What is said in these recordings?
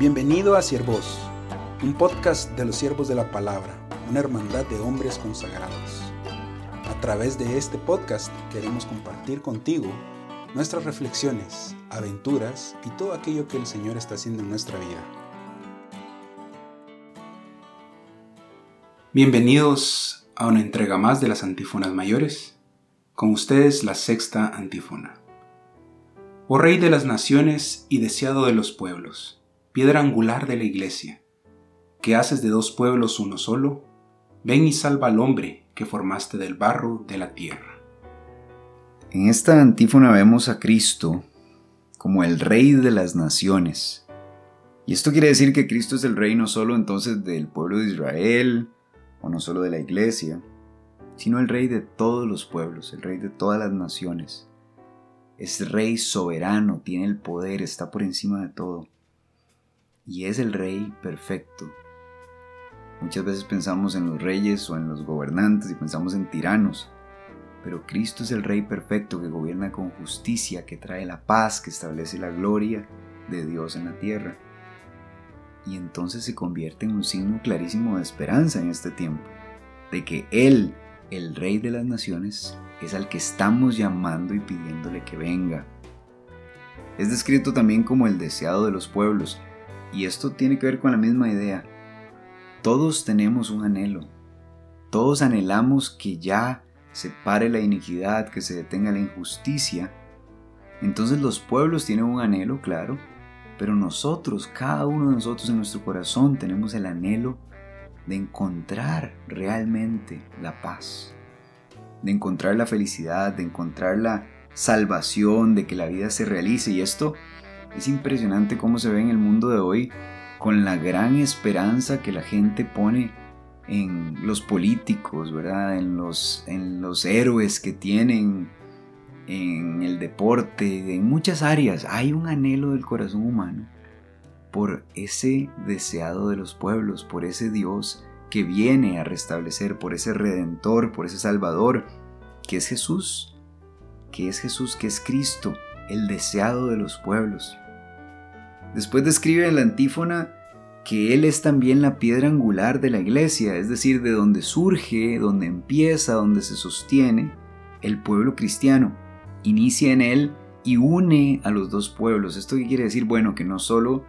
Bienvenido a Siervos, un podcast de los siervos de la palabra, una hermandad de hombres consagrados. A través de este podcast queremos compartir contigo nuestras reflexiones, aventuras y todo aquello que el Señor está haciendo en nuestra vida. Bienvenidos a una entrega más de las antífonas mayores. Con ustedes la sexta antífona. Oh Rey de las naciones y deseado de los pueblos piedra angular de la iglesia, que haces de dos pueblos uno solo, ven y salva al hombre que formaste del barro de la tierra. En esta antífona vemos a Cristo como el Rey de las naciones. Y esto quiere decir que Cristo es el Rey no solo entonces del pueblo de Israel, o no solo de la iglesia, sino el Rey de todos los pueblos, el Rey de todas las naciones. Es Rey soberano, tiene el poder, está por encima de todo y es el rey perfecto. Muchas veces pensamos en los reyes o en los gobernantes y pensamos en tiranos, pero Cristo es el rey perfecto que gobierna con justicia, que trae la paz, que establece la gloria de Dios en la tierra. Y entonces se convierte en un signo clarísimo de esperanza en este tiempo, de que Él, el Rey de las Naciones, es al que estamos llamando y pidiéndole que venga. Es descrito también como el deseado de los pueblos, y esto tiene que ver con la misma idea. Todos tenemos un anhelo. Todos anhelamos que ya se pare la iniquidad, que se detenga la injusticia. Entonces los pueblos tienen un anhelo, claro, pero nosotros, cada uno de nosotros en nuestro corazón tenemos el anhelo de encontrar realmente la paz, de encontrar la felicidad, de encontrar la salvación, de que la vida se realice. Y esto es impresionante cómo se ve en el mundo de hoy con la gran esperanza que la gente pone en los políticos, ¿verdad? En los, en los héroes que tienen, en el deporte, en muchas áreas. Hay un anhelo del corazón humano por ese deseado de los pueblos, por ese Dios que viene a restablecer, por ese redentor, por ese salvador, que es Jesús, que es Jesús, que es Cristo, el deseado de los pueblos. Después describe en la antífona que Él es también la piedra angular de la iglesia, es decir, de donde surge, donde empieza, donde se sostiene el pueblo cristiano. Inicia en Él y une a los dos pueblos. ¿Esto qué quiere decir? Bueno, que no solo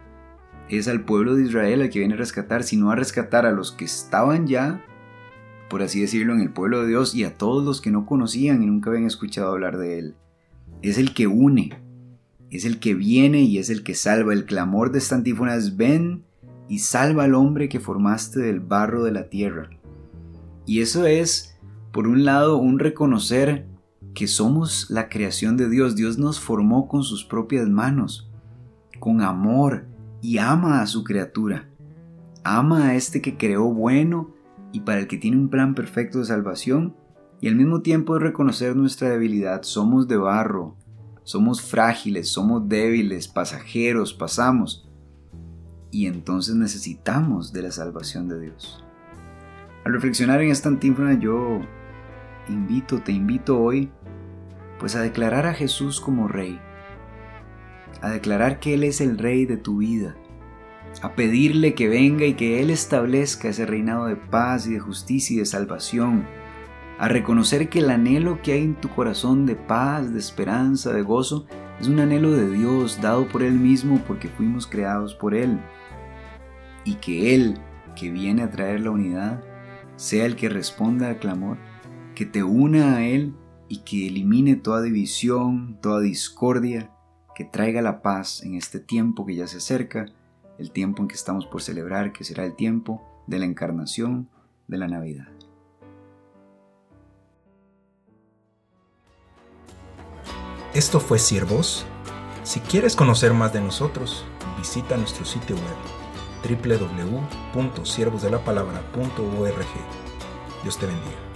es al pueblo de Israel al que viene a rescatar, sino a rescatar a los que estaban ya, por así decirlo, en el pueblo de Dios y a todos los que no conocían y nunca habían escuchado hablar de Él. Es el que une, es el que viene y es el que salva. El clamor de esta antífona es ven y salva al hombre que formaste del barro de la tierra. Y eso es, por un lado, un reconocer que somos la creación de Dios. Dios nos formó con sus propias manos, con amor, y ama a su criatura. Ama a este que creó bueno y para el que tiene un plan perfecto de salvación. Y al mismo tiempo es reconocer nuestra debilidad. Somos de barro, somos frágiles, somos débiles, pasajeros, pasamos. Y entonces necesitamos de la salvación de Dios. Al reflexionar en esta antífona yo invito, te invito hoy, pues a declarar a Jesús como Rey, a declarar que Él es el Rey de tu vida, a pedirle que venga y que Él establezca ese reinado de paz y de justicia y de salvación a reconocer que el anhelo que hay en tu corazón de paz, de esperanza, de gozo, es un anhelo de Dios dado por Él mismo porque fuimos creados por Él. Y que Él, que viene a traer la unidad, sea el que responda al clamor, que te una a Él y que elimine toda división, toda discordia, que traiga la paz en este tiempo que ya se acerca, el tiempo en que estamos por celebrar, que será el tiempo de la encarnación de la Navidad. Esto fue Siervos. Si quieres conocer más de nosotros, visita nuestro sitio web www.siervosdelapalabra.org. Dios te bendiga.